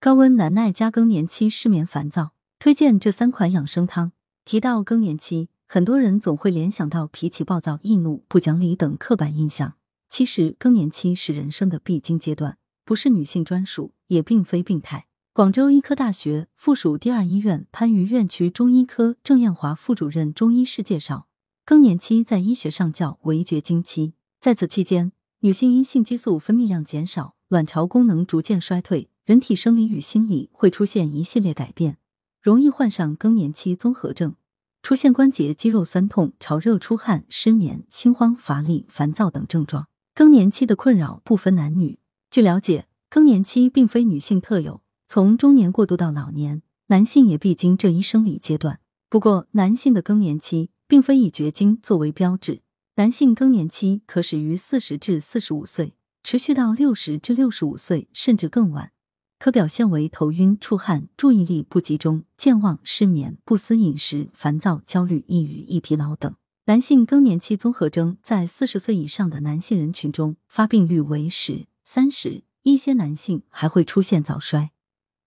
高温难耐加更年期失眠烦躁，推荐这三款养生汤。提到更年期，很多人总会联想到脾气暴躁、易怒、不讲理等刻板印象。其实，更年期是人生的必经阶段，不是女性专属，也并非病态。广州医科大学附属第二医院番禺院区中医科郑艳华副主任中医师介绍，更年期在医学上叫围绝经期，在此期间，女性因性激素分泌量减少，卵巢功能逐渐衰退，人体生理与心理会出现一系列改变，容易患上更年期综合症，出现关节、肌肉酸痛、潮热、出汗、失眠、心慌、乏力、烦躁等症状。更年期的困扰不分男女。据了解，更年期并非女性特有。从中年过渡到老年，男性也必经这一生理阶段。不过，男性的更年期并非以绝经作为标志，男性更年期可始于四十至四十五岁，持续到六十至六十五岁，甚至更晚。可表现为头晕、出汗、注意力不集中、健忘、失眠、不思饮食、烦躁、焦虑、抑郁、易疲劳等。男性更年期综合征在四十岁以上的男性人群中发病率为十、三十，一些男性还会出现早衰。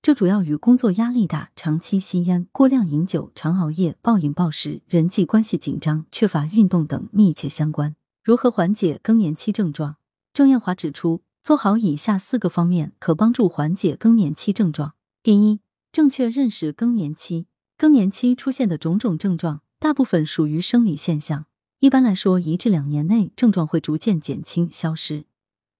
这主要与工作压力大、长期吸烟、过量饮酒、常熬夜、暴饮暴食、人际关系紧张、缺乏运动等密切相关。如何缓解更年期症状？郑艳华指出，做好以下四个方面可帮助缓解更年期症状。第一，正确认识更年期。更年期出现的种种症状，大部分属于生理现象，一般来说，一至两年内症状会逐渐减轻消失。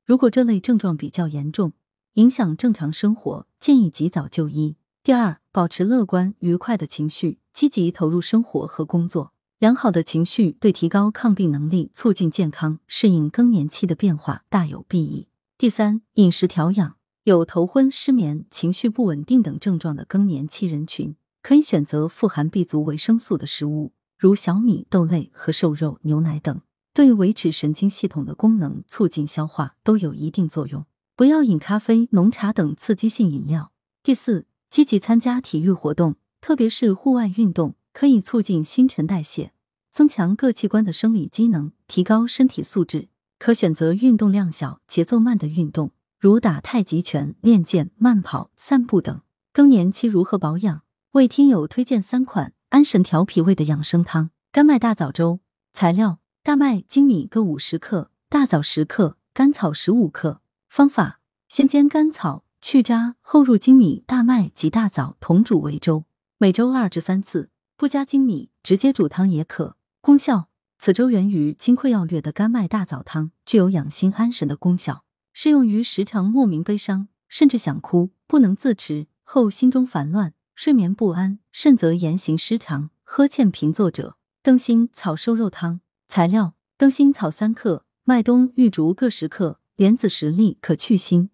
如果这类症状比较严重，影响正常生活，建议及早就医。第二，保持乐观愉快的情绪，积极投入生活和工作。良好的情绪对提高抗病能力、促进健康、适应更年期的变化大有裨益。第三，饮食调养。有头昏、失眠、情绪不稳定等症状的更年期人群，可以选择富含 B 族维生素的食物，如小米、豆类和瘦肉、牛奶等，对维持神经系统的功能、促进消化都有一定作用。不要饮咖啡、浓茶等刺激性饮料。第四，积极参加体育活动，特别是户外运动，可以促进新陈代谢，增强各器官的生理机能，提高身体素质。可选择运动量小、节奏慢的运动，如打太极拳、练剑、慢跑、散步等。更年期如何保养？为听友推荐三款安神调脾胃的养生汤：甘麦大枣粥。材料：大麦、粳米各五十克，大枣十克，甘草十五克。方法：先煎甘草去渣，后入粳米、大麦及大枣同煮为粥，每周二至三次。不加粳米，直接煮汤也可。功效：此粥源于《金匮要略》的甘麦大枣汤，具有养心安神的功效，适用于时常莫名悲伤，甚至想哭不能自持，后心中烦乱、睡眠不安，甚则言行失常、呵欠平作者。灯心草瘦肉汤材料：灯心草三克，麦冬、玉竹各十克。莲子十粒可去腥，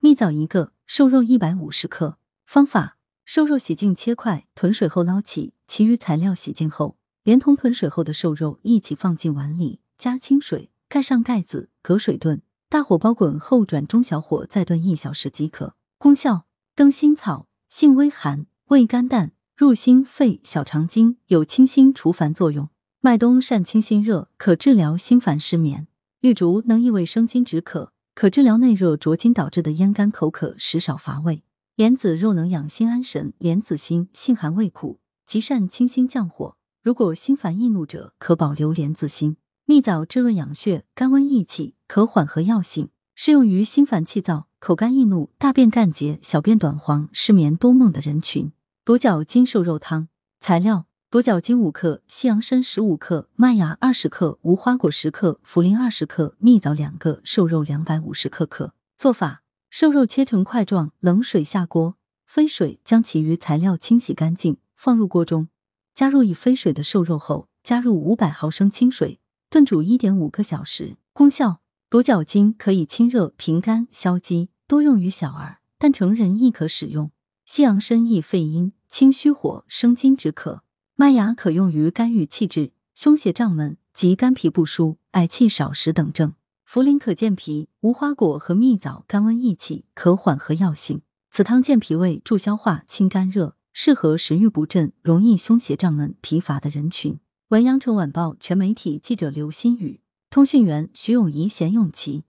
蜜枣一个，瘦肉一百五十克。方法：瘦肉洗净切块，囤水后捞起，其余材料洗净后，连同囤水后的瘦肉一起放进碗里，加清水，盖上盖子，隔水炖。大火煲滚后转中小火再炖一小时即可。功效：灯心草性微寒，味甘淡，入心肺、小肠经，有清心除烦作用。麦冬善清心热，可治疗心烦失眠。玉竹能益胃生津止渴，可治疗内热灼筋导致的咽干口渴、食少乏味。莲子肉能养心安神，莲子心性寒味苦，极善清心降火。如果心烦易怒者，可保留莲子心。蜜枣滋润养血，甘温益气，可缓和药性，适用于心烦气躁、口干易怒、大便干结、小便短黄、失眠多梦的人群。独角金瘦肉汤材料。独角金五克，西洋参十五克，麦芽二十克，无花果十克，茯苓二十克，蜜枣两个，瘦肉两百五十克克。做法：瘦肉切成块状，冷水下锅，飞水，将其余材料清洗干净，放入锅中，加入已飞水的瘦肉后，加入五百毫升清水，炖煮一点五个小时。功效：独角鲸可以清热平肝消积，多用于小儿，但成人亦可使用。西洋参益肺阴，清虚火，生津止渴。麦芽可用于肝郁气滞、胸胁胀闷及肝脾不舒、嗳气少食等症。茯苓可健脾，无花果和蜜枣甘温益气，可缓和药性。此汤健脾胃、助消化、清肝热，适合食欲不振、容易胸胁胀闷、疲乏的人群。文阳城晚报全媒体记者刘新宇，通讯员徐永怡、贤永琪。